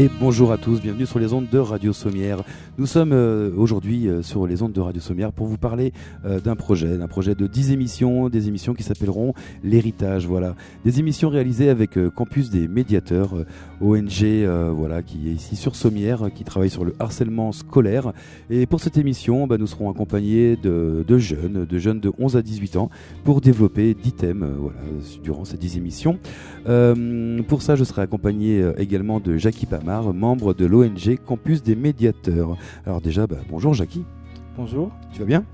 Et bonjour à tous, bienvenue sur les ondes de Radio Sommière. Nous sommes euh, aujourd'hui euh, sur les ondes de Radio Sommière pour vous parler euh, d'un projet, d'un projet de 10 émissions, des émissions qui s'appelleront L'héritage, voilà. Des émissions réalisées avec Campus des médiateurs, ONG, voilà, qui est ici sur Sommière, qui travaille sur le harcèlement scolaire. Et pour cette émission, bah, nous serons accompagnés de, jeunes, de jeunes de 11 à 18 ans, pour développer 10 thèmes, durant ces 10 émissions. pour ça, je serai accompagné également de Jackie membre de l'ONG Campus des médiateurs. Alors déjà, bah, bonjour Jackie. Bonjour. Tu vas bien?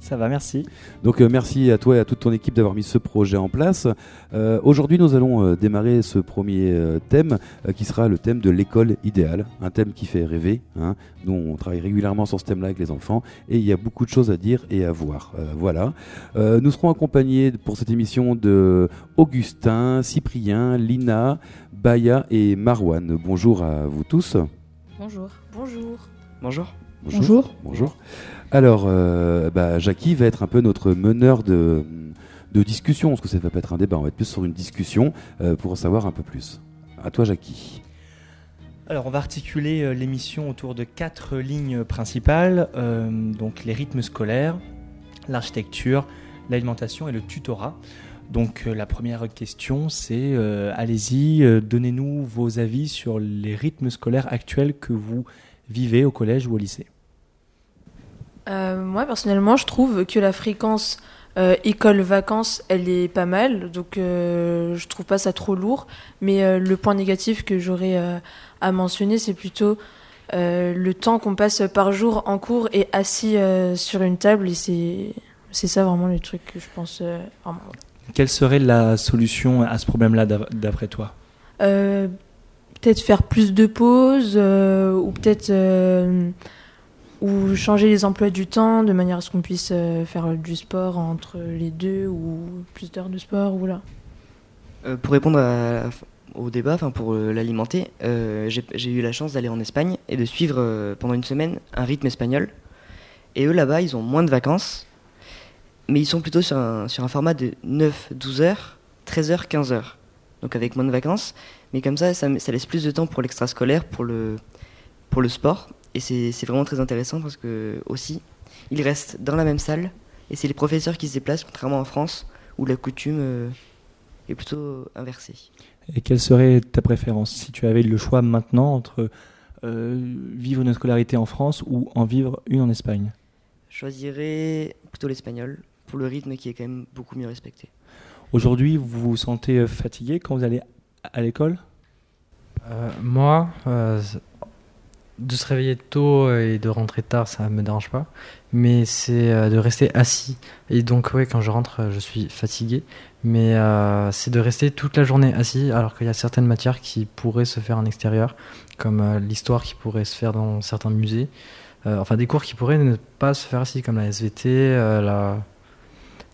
Ça va, merci. Donc euh, merci à toi et à toute ton équipe d'avoir mis ce projet en place. Euh, aujourd'hui, nous allons euh, démarrer ce premier thème qui sera le thème de l'école idéale, un thème qui fait rêver. Hein. Nous, on travaille régulièrement sur ce thème-là avec les enfants et il y a beaucoup de choses à dire et à voir. voilà. nous serons accompagnés pour cette émission de Augustin, Cyprien, Lina, Baya et Marwan. Bonjour à vous tous. Bonjour. Bonjour. Bonjour. Bonjour. Bonjour. Alors, euh, bah, Jackie va être un peu notre meneur de, discussion, parce que ça ne va pas être un débat, on va être plus sur une discussion euh, pour en savoir un peu plus. À toi, Jackie. Alors, on va articuler euh, l'émission autour de quatre lignes principales, donc les rythmes scolaires, l'architecture, l'alimentation et le tutorat. Donc la première question, c'est allez-y, donnez-nous vos avis sur les rythmes scolaires actuels que vous vivez au collège ou au lycée. Euh, moi, personnellement, je trouve que la fréquence euh, école-vacances, elle est pas mal. Donc, euh, je trouve pas ça trop lourd. Mais le point négatif que j'aurais à mentionner, c'est plutôt le temps qu'on passe par jour en cours et assis sur une table. Et c'est, c'est ça vraiment le truc que je pense. Quelle serait la solution à ce problème-là, d'après toi? Peut-être faire plus de pauses ou peut-être ou changer les emplois du temps de manière à ce qu'on puisse euh, faire du sport entre les deux ou plus d'heures de sport ou là. Euh, pour répondre au débat, pour euh, l'alimenter, j'ai eu la chance d'aller en Espagne et de suivre pendant une semaine un rythme espagnol. Et eux là-bas, ils ont moins de vacances, mais ils sont plutôt sur un, format de 9, 12 heures, 13 heures, 15 heures. Donc avec moins de vacances, mais comme ça, ça, ça laisse plus de temps pour l'extrascolaire, pour le, pour le sport. Et c'est vraiment très intéressant parce que aussi, ils restent dans la même salle et c'est les professeurs qui se déplacent, contrairement en France où la coutume euh, est plutôt inversée. Et quelle serait ta préférence si tu avais le choix maintenant entre euh, vivre une scolarité en France ou en vivre une en Espagne? Je choisirais plutôt l'espagnol pour le rythme qui est quand même beaucoup mieux respecté. Aujourd'hui, vous vous sentez euh, fatigué quand vous allez à l'école? Moi, de se réveiller tôt et de rentrer tard, ça me dérange pas. Mais c'est euh, de rester assis. Et donc, oui, quand je rentre, je suis fatigué. Mais euh, c'est de rester toute la journée assis, alors qu'il y a certaines matières qui pourraient se faire en extérieur, comme euh, l'histoire qui pourrait se faire dans certains musées. enfin, des cours qui pourraient ne pas se faire assis, comme la SVT, la,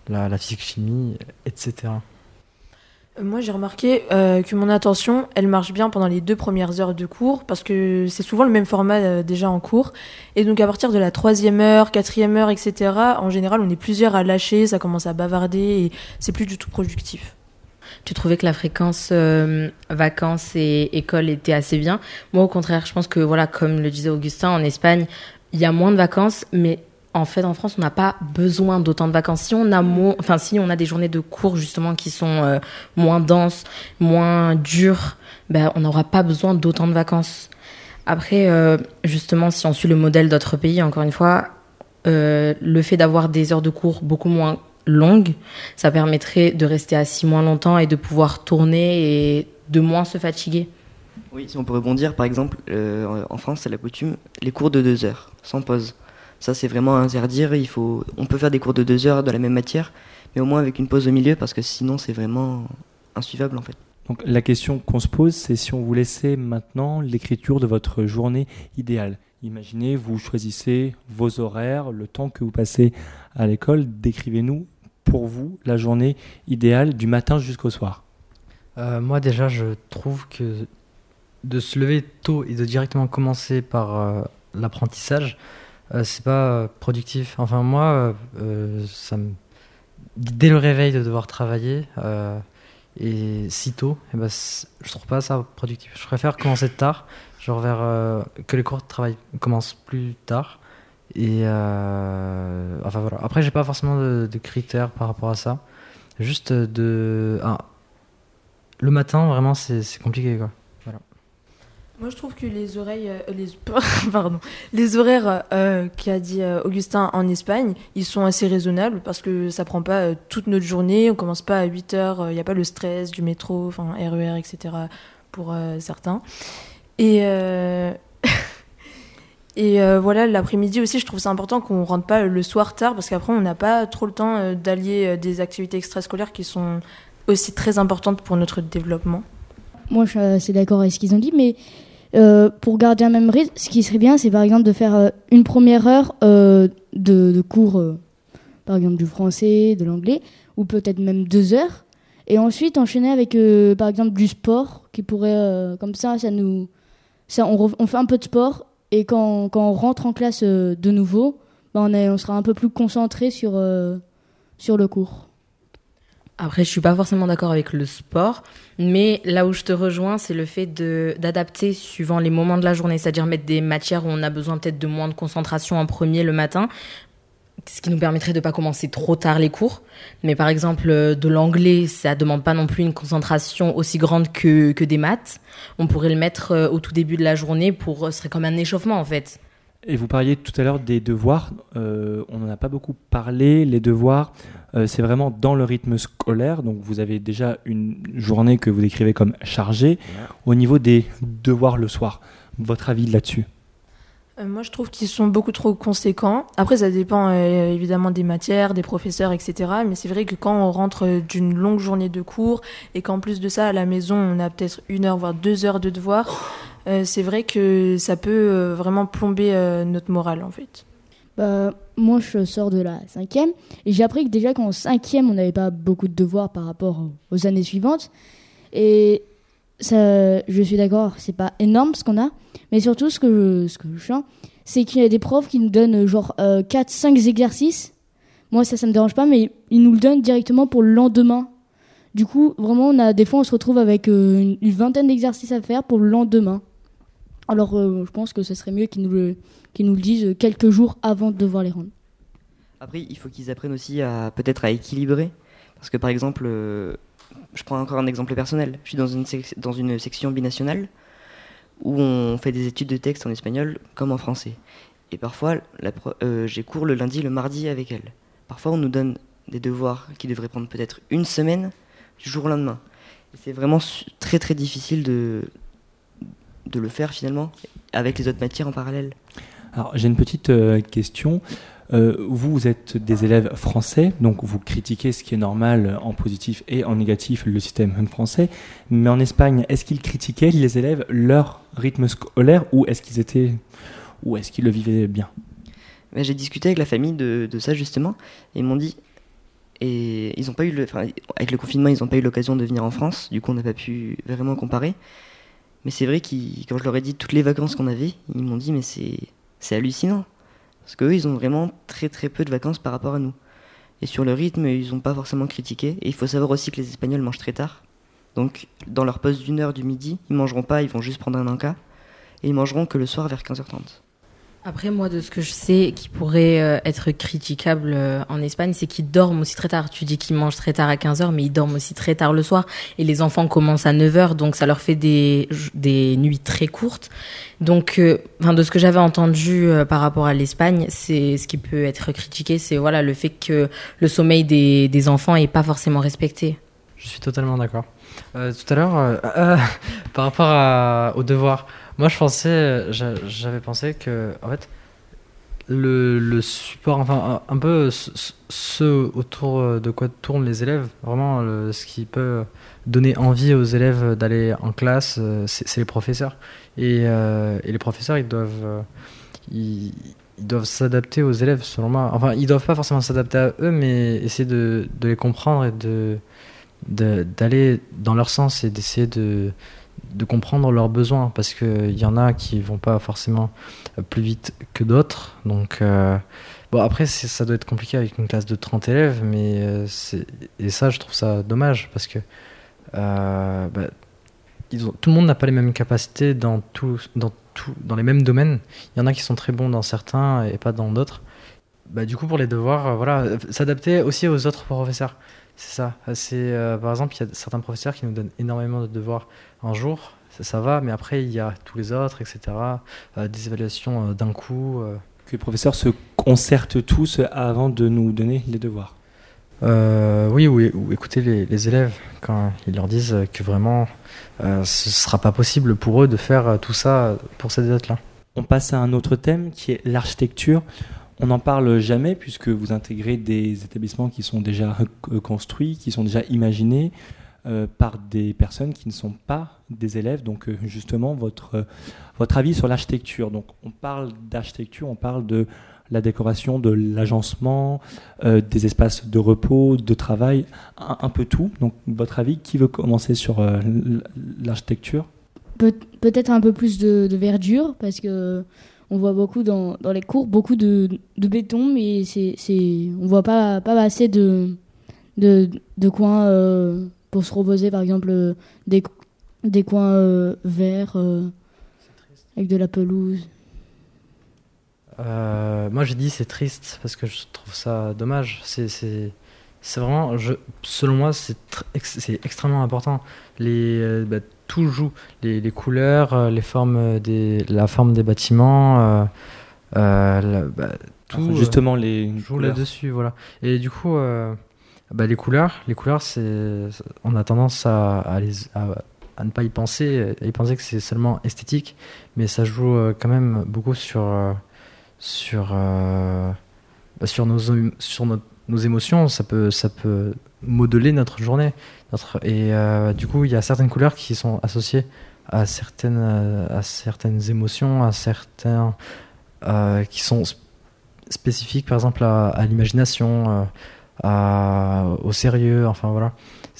la, la physique-chimie, etc. Moi, j'ai remarqué euh, que mon attention, elle marche bien pendant les deux premières heures de cours, parce que c'est souvent le même format euh, déjà en cours. Et donc, à partir de la troisième heure, quatrième heure, etc., en général, on est plusieurs à lâcher, ça commence à bavarder, et c'est plus du tout productif. Tu trouvais que la fréquence euh, vacances et école était assez bien? Moi, au contraire, je pense que, voilà, comme le disait Augustin, en Espagne, il y a moins de vacances, mais en fait, en France, on n'a pas besoin d'autant de vacances. Si on a enfin, si on a des journées de cours justement qui sont euh, moins denses, moins dures, ben, on n'aura pas besoin d'autant de vacances. Après, euh, justement, si on suit le modèle d'autres pays, encore une fois, euh, le fait d'avoir des heures de cours beaucoup moins longues, ça permettrait de rester assis moins longtemps et de pouvoir tourner et de moins se fatiguer. Oui, si on peut rebondir, par exemple, en France, c'est la coutume, les cours de deux heures, sans pause. Ça, c'est vraiment à interdire. Il faut, on peut faire des cours de deux heures de la même matière, mais au moins avec une pause au milieu, parce que sinon, c'est vraiment insuivable en fait. Donc la question qu'on se pose, c'est si on vous laissait maintenant l'écriture de votre journée idéale. Imaginez, vous choisissez vos horaires, le temps que vous passez à l'école. Décrivez-nous pour vous la journée idéale du matin jusqu'au soir. Euh, moi déjà, je trouve que de se lever tôt et de directement commencer par euh, l'apprentissage, euh, c'est pas euh, productif. Enfin, moi, euh, ça dès le réveil de devoir travailler et si tôt, eh ben, je trouve pas ça productif. Je préfère commencer tard. genre vers que les cours de travail commencent plus tard. Et enfin voilà. Après, j'ai pas forcément de, critères par rapport à ça. Juste de. Le matin, vraiment, c'est compliqué quoi. Moi, je trouve que les euh, horaires euh, qu'a dit euh, Augustin en Espagne, ils sont assez raisonnables parce que ça prend pas toute notre journée. On commence pas à 8 heures. Il n'y a pas le stress du métro, enfin RER, etc. pour certains. Et et voilà, l'après-midi aussi, je trouve ça important qu'on rentre pas le soir tard parce qu'après, on n'a pas trop le temps d'allier des activités extrascolaires qui sont aussi très importantes pour notre développement. Moi, je suis d'accord avec ce qu'ils ont dit, mais euh, pour garder un même rythme, ce qui serait bien, c'est par exemple de faire euh, une première heure euh, de, cours, par exemple du français, de l'anglais, ou peut-être même deux heures, et ensuite enchaîner avec par exemple du sport, qui pourrait, comme ça, ça nous, ça, on, fait un peu de sport, et quand, quand on rentre en classe de nouveau, ben on, est, on sera un peu plus concentré sur, sur le cours. Après, je suis pas forcément d'accord avec le sport, mais là où je te rejoins, c'est le fait d'adapter suivant les moments de la journée, c'est-à-dire mettre des matières où on a besoin peut-être de moins de concentration en premier le matin, ce qui nous permettrait de pas commencer trop tard les cours. Mais par exemple, euh, de l'anglais, ça demande pas non plus une concentration aussi grande que, que des maths. On pourrait le mettre euh, au tout début de la journée pour, ce serait comme un échauffement en fait. Et vous parliez tout à l'heure des devoirs. Euh, on n'en a pas beaucoup parlé. Les devoirs, euh, c'est vraiment dans le rythme scolaire. Donc vous avez déjà une journée que vous décrivez comme chargée. Au niveau des devoirs le soir, votre avis là-dessus? Euh, moi, je trouve qu'ils sont beaucoup trop conséquents. Après, ça dépend évidemment des matières, des professeurs, etc. Mais c'est vrai que quand on rentre d'une longue journée de cours et qu'en plus de ça, à la maison, on a peut-être une heure, voire deux heures de devoirs, euh, c'est vrai que ça peut euh, vraiment plomber euh, notre morale en fait. Bah, moi, je sors de la cinquième et j'ai appris que déjà qu'en cinquième, on n'avait pas beaucoup de devoirs par rapport aux années suivantes. Et ça, je suis d'accord, c'est pas énorme ce qu'on a, mais surtout ce que je, ce que je sens, c'est qu'il y a des profs qui nous donnent genre 4-5 exercices. Moi, ça, ça me dérange pas, mais ils nous le donnent directement pour le lendemain. Du coup, vraiment, des fois, on se retrouve avec une vingtaine d'exercices à faire pour le lendemain. Alors euh, je pense que ce serait mieux qu'ils nous, le, nous le disent quelques jours avant de devoir les rendre. Après, il faut qu'ils apprennent aussi à peut-être à équilibrer. Parce que par exemple, euh, je prends encore un exemple personnel. Je suis dans une, dans une section binationale où on fait des études de texte en espagnol comme en français. Et parfois, euh, j'ai cours le lundi, le mardi avec elle. Parfois, on nous donne des devoirs qui devraient prendre peut-être une semaine du jour au lendemain. C'est vraiment très très difficile de, de le faire finalement avec les autres matières en parallèle Alors j'ai une petite euh, question. Euh, vous, êtes des élèves français, donc vous critiquez ce qui est normal en positif et en négatif le système français. Mais en Espagne, est-ce qu'ils critiquaient les élèves leur rythme scolaire ou est-ce qu'ils étaient ou est-ce qu'ils le vivaient bien? J'ai discuté avec la famille de, ça justement et ils m'ont dit et ils ont pas eu le, avec le confinement ils n'ont pas eu l'occasion de venir en France. Du coup, on n'a pas pu vraiment comparer. Mais c'est vrai que quand je leur ai dit toutes les vacances qu'on avait, ils m'ont dit mais c'est hallucinant. Parce qu'eux, ils ont vraiment très très peu de vacances par rapport à nous. Et sur le rythme, ils n'ont pas forcément critiqué. Et il faut savoir aussi que les Espagnols mangent très tard. Donc dans leur pause d'une heure du midi, ils mangeront pas, ils vont juste prendre un encas. Et ils mangeront que le soir vers 15h30. Après, moi, de ce que je sais qui pourrait euh, être critiquable euh, en Espagne, c'est qu'ils dorment aussi très tard. Tu dis qu'ils mangent très tard à 15h, mais ils dorment aussi très tard le soir. Et les enfants commencent à 9h, donc ça leur fait des, des nuits très courtes. Donc, euh, de ce que j'avais entendu par rapport à l'Espagne, c'est ce qui peut être critiqué, c'est voilà le fait que le sommeil des, des enfants est pas forcément respecté. Je suis totalement d'accord. tout à l'heure, par rapport à, aux devoirs, moi, je pensais, j'avais pensé que, en fait, le, support, enfin, un, peu ce, autour de quoi tournent les élèves, vraiment, ce qui peut donner envie aux élèves d'aller en classe, c'est les professeurs. Et, euh, les professeurs, ils doivent, euh, ils, doivent s'adapter aux élèves, selon moi. Enfin, ils doivent pas forcément s'adapter à eux, mais essayer de, de les comprendre et de d'aller dans leur sens et d'essayer de de comprendre leurs besoins parce qu'il y en a qui vont pas forcément plus vite que d'autres. Donc, euh, bon, après, ça doit être compliqué avec une classe de 30 élèves, mais euh, et ça, je trouve ça dommage parce que euh, bah, tout le monde n'a pas les mêmes capacités dans, tout, dans, tout, dans les mêmes domaines. Il y en a qui sont très bons dans certains et pas dans d'autres. Bah, du coup, pour les devoirs, voilà, s'adapter aussi aux autres professeurs. C'est ça. C'est, euh, par exemple, il y a certains professeurs qui nous donnent énormément de devoirs un jour. Ça, ça va, mais après, il y a tous les autres, etc. Euh, des évaluations euh, d'un coup. Que les professeurs se concertent tous avant de nous donner les devoirs. Oui, ou, ou écouter les, les élèves quand ils leur disent que vraiment ce sera pas possible pour eux de faire tout ça pour cette date-là. On passe à un autre thème qui est l'architecture. On n'en parle jamais puisque vous intégrez des établissements qui sont déjà euh, construits, qui sont déjà imaginés euh, par des personnes qui ne sont pas des élèves. Donc euh, justement, votre, votre avis sur l'architecture. Donc on parle d'architecture, on parle de la décoration, de l'agencement, des espaces de repos, de travail, un, peu tout. Donc votre avis, qui veut commencer sur l'architecture? Peut- Peut-être un peu plus de, de verdure, parce que on voit beaucoup dans, dans les cours, beaucoup de, de béton, mais c'est, c'est, on voit pas, pas assez de, de, de coins euh, pour se reposer, par exemple, euh, des, des coins euh, verts avec de la pelouse. Moi, j'ai dit c'est triste parce que je trouve ça dommage. C'est, c'est, c'est vraiment, je, selon moi, c'est, c'est extrêmement important. Les, bah, tout joue, les, les couleurs, euh, les formes des, la forme des bâtiments, euh, euh, la- bah, tout. Enfin, euh, Justement, les joue là-dessus, voilà. Et du coup, euh, bah, les couleurs, les couleurs, c'est, on a tendance à, à, les, à, à ne pas y penser, à y penser que c'est seulement esthétique, mais ça joue euh, quand même beaucoup sur, euh, sur, euh, bah, sur nos, sur notre- nos émotions. Ça peut, ça peut modeler notre journée. Et euh, du coup, il y a certaines couleurs qui sont associées à certaines, euh, à certaines émotions, à certains euh, qui sont sp- spécifiques, par exemple, à, l'imagination, au sérieux, enfin voilà.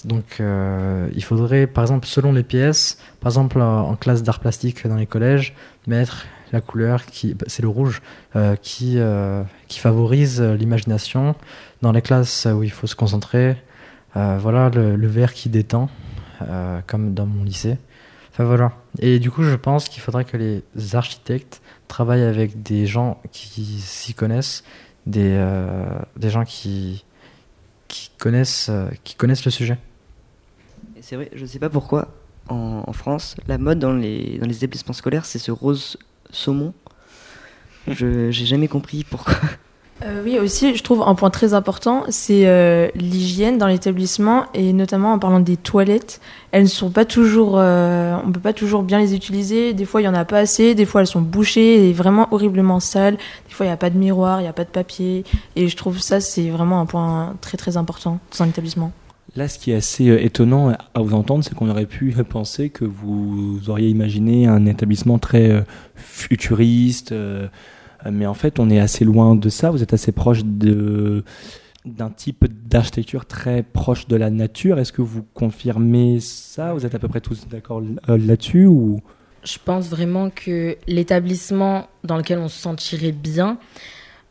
Donc, il faudrait, par exemple, selon les pièces, par exemple, en classe d'art plastique dans les collèges, mettre la couleur qui, bah, c'est le rouge, euh, qui, euh, qui favorise euh, l'imagination. Dans les classes où il faut se concentrer, voilà, le, vert qui détend, comme dans mon lycée. Enfin voilà. Et du coup, je pense qu'il faudrait que les architectes travaillent avec des gens qui s'y connaissent, des, gens qui, connaissent, le sujet. Et C'est vrai, je sais pas pourquoi, en, en France, la mode dans les, dans les établissements scolaires, c'est ce rose saumon. Je j'ai jamais compris pourquoi. Euh, oui, aussi, je trouve un point très important, c'est euh, l'hygiène dans l'établissement et notamment en parlant des toilettes. Elles ne sont pas toujours, euh, on peut pas toujours bien les utiliser. Des fois, il y en a pas assez. Des fois, elles sont bouchées et vraiment horriblement sales. Des fois, il n'y a pas de miroir, il n'y a pas de papier. Et je trouve ça, c'est vraiment un point très très important dans un établissement. Là, ce qui est assez euh, étonnant à vous entendre, c'est qu'on aurait pu penser que vous auriez imaginé un établissement très euh, futuriste, euh, mais en fait, on est assez loin de ça. Vous êtes assez proche de d'un type d'architecture très proche de la nature. Est-ce que vous confirmez ça? Vous êtes à peu près tous d'accord euh, là-dessus Je pense vraiment que l'établissement dans lequel on se sentirait bien,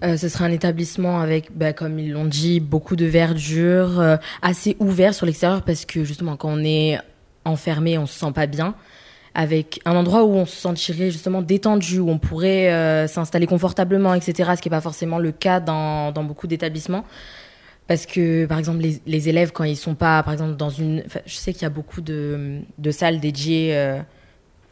euh, ce serait un établissement avec, bah, comme ils l'ont dit, beaucoup de verdure, euh, assez ouvert sur l'extérieur parce que justement quand on est enfermé, on se sent pas bien. Avec un endroit où on se sentirait justement détendu, où on pourrait euh, s'installer confortablement, etc. Ce qui n'est pas forcément le cas dans, dans beaucoup d'établissements. Parce que, par exemple, les, les élèves, quand ils sont pas, par exemple, dans une. je sais qu'il y a beaucoup de, de salles dédiées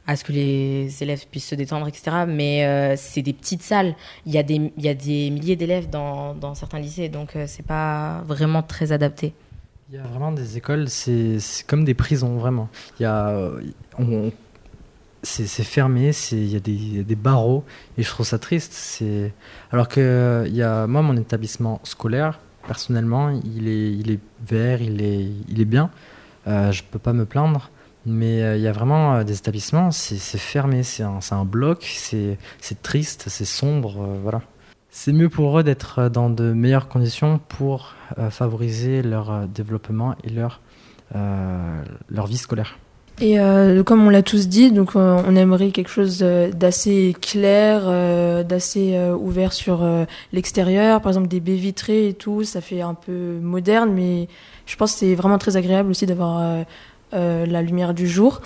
à ce que les élèves puissent se détendre, etc. Mais euh, c'est des petites salles. Il y a des, il y a des milliers d'élèves dans, dans certains lycées, donc euh, c'est pas vraiment très adapté. Il y a vraiment des écoles, c'est comme des prisons, vraiment. Il y a, euh, on- c'est fermé, il y, a des- barreaux, et je trouve ça triste. Alors que il y a, moi, mon établissement scolaire, personnellement, il est, il est vert, il est, il est bien. Euh, je peux pas me plaindre. Mais euh, il y a vraiment euh, des établissements, c'est fermé, c'est un, bloc, c'est triste, c'est sombre, euh, voilà. C'est mieux pour eux d'être dans de meilleures conditions pour favoriser leur développement et leur, leur vie scolaire. Et comme on l'a tous dit, donc on aimerait quelque chose d'assez clair, d'assez ouvert sur l'extérieur, par exemple des baies vitrées et tout, ça fait un peu moderne, mais je pense que c'est vraiment très agréable aussi d'avoir la lumière du jour.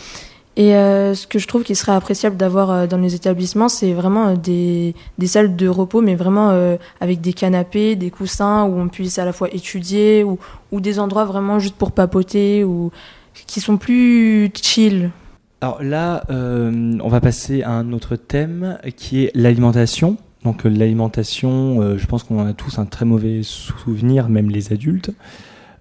Et euh, ce que je trouve qui serait appréciable d'avoir euh, dans les établissements, c'est vraiment euh, des, des salles de repos, mais vraiment euh, avec des canapés, des coussins, où on puisse à la fois étudier, ou, ou des endroits vraiment juste pour papoter, ou qui sont plus chill. Alors là, euh, on va passer à un autre thème qui est l'alimentation. Donc euh, l'alimentation, euh, je pense qu'on en a tous un très mauvais souvenir, même les adultes.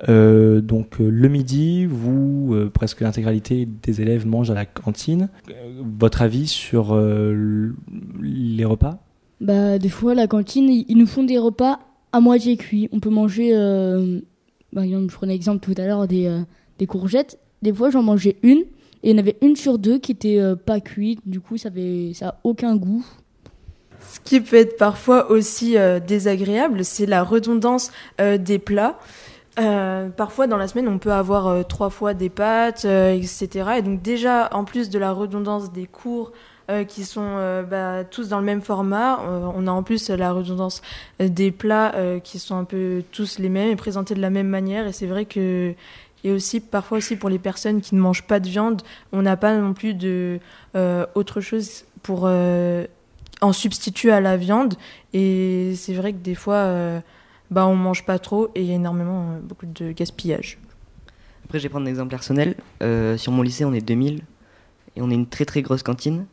Euh, donc euh, le midi, vous, euh, presque l'intégralité des élèves mangent à la cantine. Euh, votre avis sur euh, les repas? Bah, des fois, la cantine, ils nous font des repas à moitié cuits. On peut manger, euh, par exemple, je prenais l'exemple tout à l'heure des, euh, des courgettes. Des fois, j'en mangeais une, et il y en avait une sur deux qui était euh, pas cuite. Du coup, ça avait ça a aucun goût. Ce qui peut être parfois aussi euh, désagréable, c'est la redondance euh, des plats. Euh, parfois dans la semaine, on peut avoir euh, trois fois des pâtes, euh, etc. Et donc déjà, en plus de la redondance des cours qui sont bah, tous dans le même format, on a en plus la redondance des plats qui sont un peu tous les mêmes et présentés de la même manière. Et c'est vrai que et aussi parfois aussi pour les personnes qui ne mangent pas de viande, on n'a pas non plus de autre chose pour en substitut à la viande. Et c'est vrai que des fois, bah, on mange pas trop et il y a énormément, euh, beaucoup de gaspillage. Après, je vais prendre un exemple personnel. Euh, sur mon lycée, on est 2000 et on est une très très grosse cantine.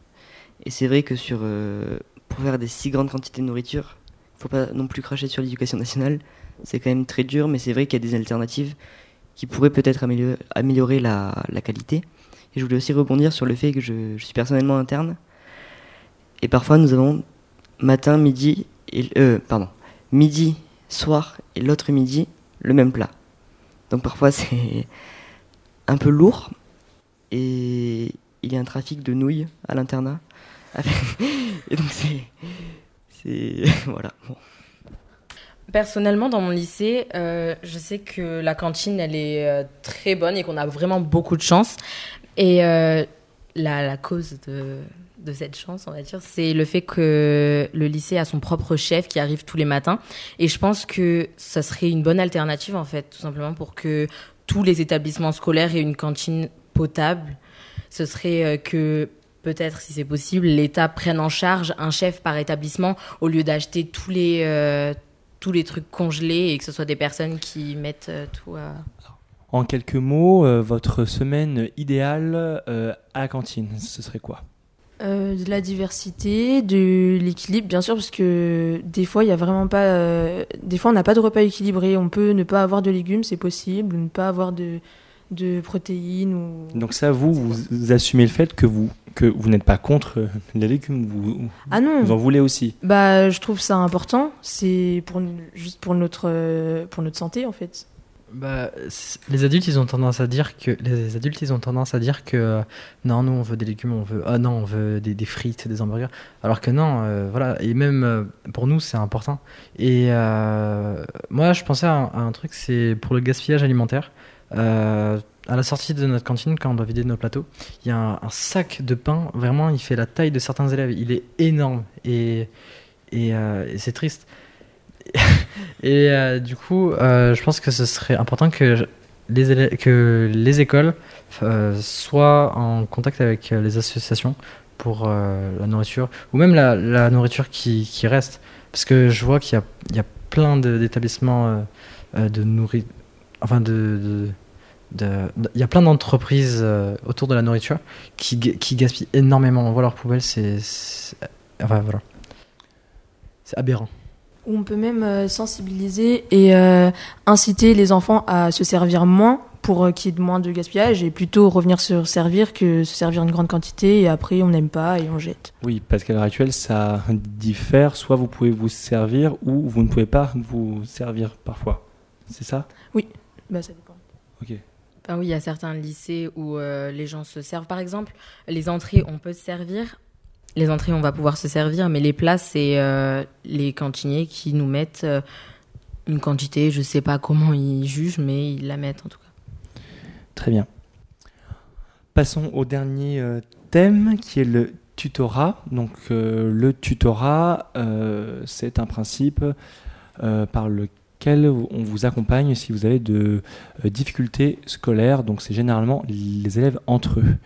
Et c'est vrai que sur, euh, pour faire des si grandes quantités de nourriture, il faut pas non plus cracher sur l'éducation nationale. C'est quand même très dur, mais c'est vrai qu'il y a des alternatives qui pourraient peut-être améliorer, la, qualité. Et je voulais aussi rebondir sur le fait que je, suis personnellement interne. Et parfois, nous avons matin, midi, et, pardon, midi, soir et l'autre midi, le même plat. Donc parfois c'est un peu lourd et il y a un trafic de nouilles à l'internat. et donc c'est voilà. Bon. Personnellement, dans mon lycée, euh, je sais que la cantine, elle est euh, très bonne et qu'on a vraiment beaucoup de chance. Et euh, la cause de, de cette chance, on va dire, c'est le fait que le lycée a son propre chef qui arrive tous les matins. Et je pense que ça serait une bonne alternative, en fait, tout simplement pour que tous les établissements scolaires aient une cantine potable. Ce serait euh, que peut-être, si c'est possible, l'État prenne en charge un chef par établissement au lieu d'acheter tous les, euh, tous les trucs congelés et que ce soit des personnes qui mettent euh, tout à... En quelques mots, votre semaine idéale à la cantine, ce serait quoi? Euh, de la diversité, de l'équilibre, bien sûr, parce que des fois, il y a vraiment pas. euh, des fois, on n'a pas de repas équilibré. On peut ne pas avoir de légumes, c'est possible, ne pas avoir de, de protéines. Ou... Donc ça, vous, vous, vous assumez le fait que vous, que vous n'êtes pas contre euh, les légumes, vous, Ah non vous en voulez aussi. Bah, je trouve ça important. C'est pour, juste pour notre, pour notre santé, en fait. Bah, les adultes, ils ont tendance à dire que les adultes, ils ont tendance à dire que euh, non, nous on veut des légumes, on veut ah non, on veut des, des frites, des hamburgers. Alors que non, euh, voilà. Et même euh, pour nous, c'est important. Et moi, je pensais à un, truc, c'est pour le gaspillage alimentaire. À la sortie de notre cantine, quand on doit vider nos plateaux, il y a un, sac de pain. Vraiment, il fait la taille de certains élèves. Il est énorme et et c'est triste. Et euh, du coup, euh, je pense que ce serait important que les, que les écoles euh, soient en contact avec les associations pour la nourriture, ou même la, nourriture qui, qui reste. Parce que je vois qu'il y y a plein de- d'établissements euh, de nourriture. Enfin, de. de- de- de- il y a plein d'entreprises autour de la nourriture qui, qui gaspillent énormément. On voit leurs poubelles, c'est. voilà. C'est aberrant. Où on peut même euh, sensibiliser et euh, inciter les enfants à se servir moins pour euh, qu'il y ait moins de gaspillage et plutôt revenir se servir que se servir une grande quantité et après on n'aime pas et on jette. Oui, parce qu'à l'heure actuelle, ça diffère. Soit vous pouvez vous servir ou vous ne pouvez pas vous servir parfois. C'est ça? Bah, ça dépend. Ok. Enfin, oui, il y a certains lycées où euh, les gens se servent. Par exemple, les entrées, on peut se servir. Les entrées, on va pouvoir se servir, mais les plats, c'est euh, les cantiniers qui nous mettent euh, une quantité. Je sais pas comment ils jugent, mais ils la mettent en tout cas. Très bien. Passons au dernier euh, thème qui est le tutorat. Donc le tutorat, c'est un principe par lequel on vous accompagne si vous avez de difficultés scolaires. Donc c'est généralement les élèves entre eux.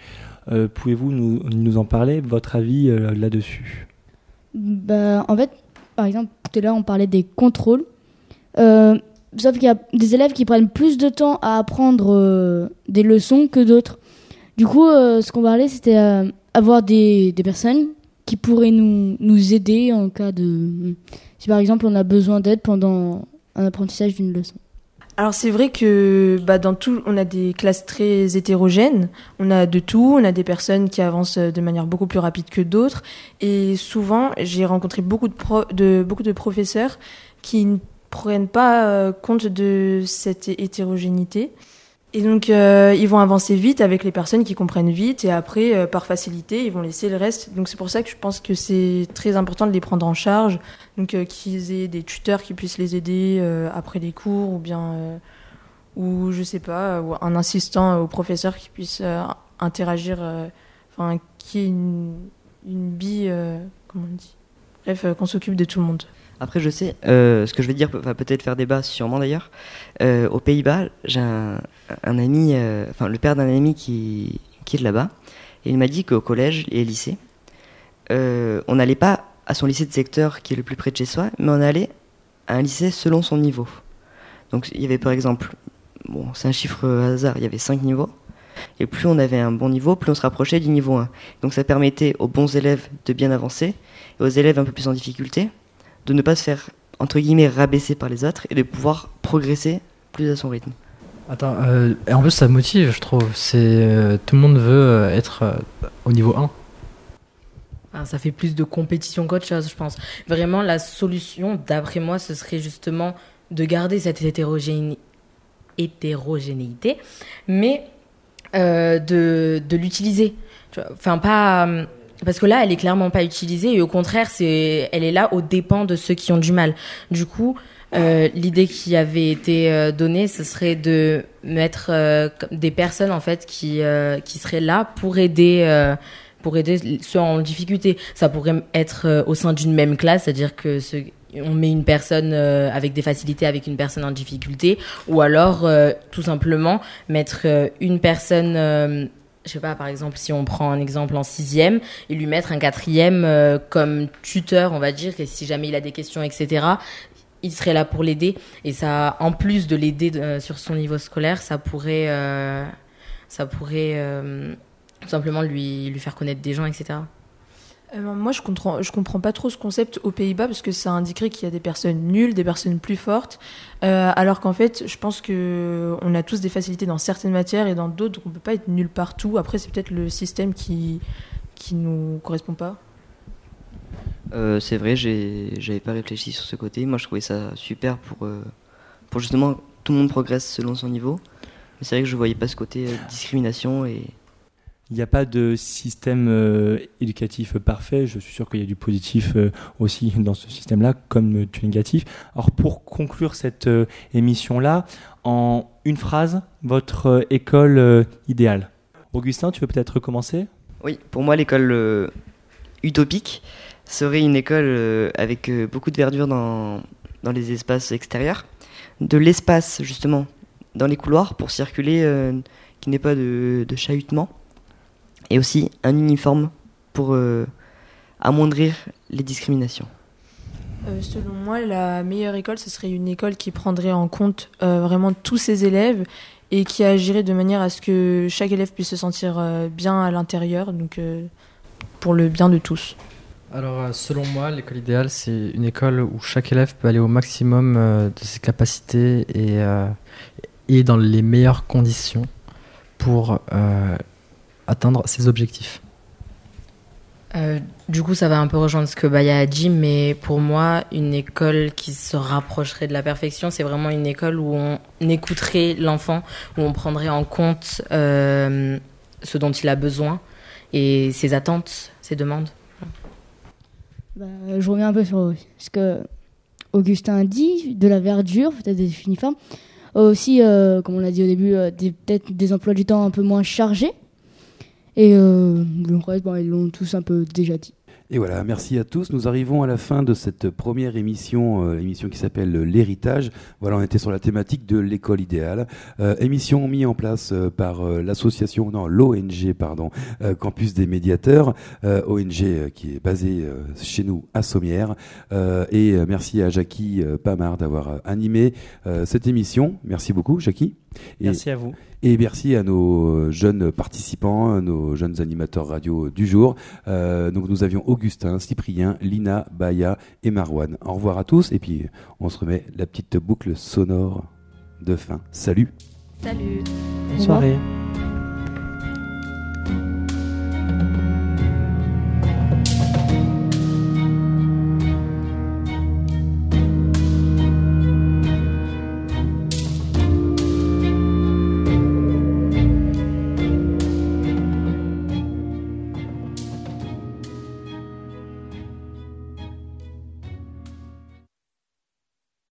Pouvez-vous nous, en parler, votre avis là-dessus? Bah, En fait, par exemple, tout à l'heure, on parlait des contrôles. sauf qu'il y a des élèves qui prennent plus de temps à apprendre des leçons que d'autres. Du coup, ce qu'on parlait, c'était avoir des, personnes qui pourraient nous aider en cas de... Si par exemple on a besoin d'aide pendant un apprentissage d'une leçon. Alors c'est vrai que bah, dans tout, on a des classes très hétérogènes. On a de tout. On a des personnes qui avancent de manière beaucoup plus rapide que d'autres. Et souvent, j'ai rencontré beaucoup de, de, beaucoup de professeurs qui ne prennent pas euh, compte de cette hétérogénéité et donc, euh, ils vont avancer vite avec les personnes qui comprennent vite, et après, euh, par facilité, ils vont laisser le reste. Donc, c'est pour ça que je pense que c'est très important de les prendre en charge. Donc, euh, qu'ils aient des tuteurs qui puissent les aider après les cours, ou bien, ou je sais pas, ou un assistant au professeur qui puisse interagir, enfin, qui est une, une bille, comment on dit? Bref, qu'on s'occupe de tout le monde. Après, je sais, euh, ce que je vais dire va peut-être faire débat, sûrement d'ailleurs. Euh, aux Pays-Bas, j'ai un, ami, euh, enfin le père d'un ami qui, est de là-bas, et il m'a dit qu'au collège et au lycée, on n'allait pas à son lycée de secteur qui est le plus près de chez soi, mais on allait à un lycée selon son niveau. Donc il y avait par exemple, bon, c'est un chiffre hasard, il y avait 5 niveaux. Et plus on avait un bon niveau, plus on se rapprochait du niveau 1. Donc ça permettait aux bons élèves de bien avancer, et aux élèves un peu plus en difficulté de ne pas se faire, entre guillemets, rabaisser par les autres et de pouvoir progresser plus à son rythme. Attends, euh, en plus ça motive, je trouve. C'est euh, tout le monde veut euh, être au niveau 1. ça fait plus de compétition qu'autre chose, je pense. Vraiment, la solution, d'après moi, ce serait justement de garder cette hétérogénéité, mais de, de l'utiliser. Enfin, pas parce que là, elle est clairement pas utilisée et au contraire, c'est, elle est là aux dépens de ceux qui ont du mal. Du coup, euh, l'idée qui avait été euh, donnée, ce serait de mettre euh, des personnes en fait qui qui seraient là pour aider pour aider ceux en difficulté. Ça pourrait être au sein d'une même classe, c'est-à-dire que on met une personne avec des facilités avec une personne en difficulté, ou alors tout simplement mettre une personne je sais pas, par exemple, si on prend un exemple en sixième, et lui mettre un quatrième euh, comme tuteur, on va dire, et si jamais il a des questions, etc., il serait là pour l'aider. Et ça, en plus de l'aider euh, sur son niveau scolaire, ça pourrait, euh, ça pourrait tout simplement lui, lui faire connaître des gens, etc. Euh, moi, je comprends, je comprends pas trop ce concept aux Pays-Bas parce que ça indiquerait qu'il y a des personnes nulles, des personnes plus fortes, euh, alors qu'en fait, je pense que on a tous des facilités dans certaines matières et dans d'autres, on peut pas être nul partout. Après, c'est peut-être le système qui qui nous correspond pas. Euh, c'est vrai, j'avais pas réfléchi sur ce côté. Moi, je trouvais ça super pour pour justement tout le monde progresse selon son niveau. Mais c'est vrai que je voyais pas ce côté discrimination et il n'y a pas de système euh, éducatif parfait. Je suis sûr qu'il y a du positif euh, aussi dans ce système-là, comme du négatif. Alors, pour conclure cette euh, émission-là, en une phrase, votre école idéale. Augustin, tu veux peut-être commencer Oui, pour moi, l'école utopique serait une école avec beaucoup de verdure dans, dans les espaces extérieurs, de l'espace justement dans les couloirs pour circuler, qui n'est pas de, de chahutement et aussi un uniforme pour euh, amoindrir les discriminations. Euh, selon moi, la meilleure école, ce serait une école qui prendrait en compte euh, vraiment tous ses élèves et qui agirait de manière à ce que chaque élève puisse se sentir bien à l'intérieur, donc pour le bien de tous. Alors, selon moi, l'école idéale, c'est une école où chaque élève peut aller au maximum de ses capacités et, et dans les meilleures conditions pour atteindre ses objectifs euh, du coup, ça va un peu rejoindre ce que Baya a dit, mais pour moi, une école qui se rapprocherait de la perfection, c'est vraiment une école où on écouterait l'enfant, où on prendrait en compte euh, ce dont il a besoin et ses attentes, ses demandes. Bah, je reviens un peu sur ce que Augustin a dit, de la verdure, peut-être des uniformes. Aussi, euh, comme on l'a dit au début, peut-être des emplois du temps un peu moins chargés et euh, le reste, ils l'ont tous un peu déjà dit. Et voilà, merci à tous. Nous arrivons à la fin de cette première émission, euh, émission qui s'appelle L'héritage. Voilà, on était sur la thématique de l'école idéale. Euh, émission mise en place par l'association, non, l'ONG, pardon, Campus des médiateurs, ONG qui est basée chez nous à Sommières. Et merci à Jackie Pamard d'avoir animé cette émission. Merci beaucoup, Jackie. Et- Merci à vous. et merci à nos jeunes participants, nos jeunes animateurs radio du jour. Euh, donc nous avions Augustin, Cyprien, Lina, Baya et Marwan. Au revoir à tous et puis on se remet la petite boucle sonore de fin. Salut Salut. Bonne soirée.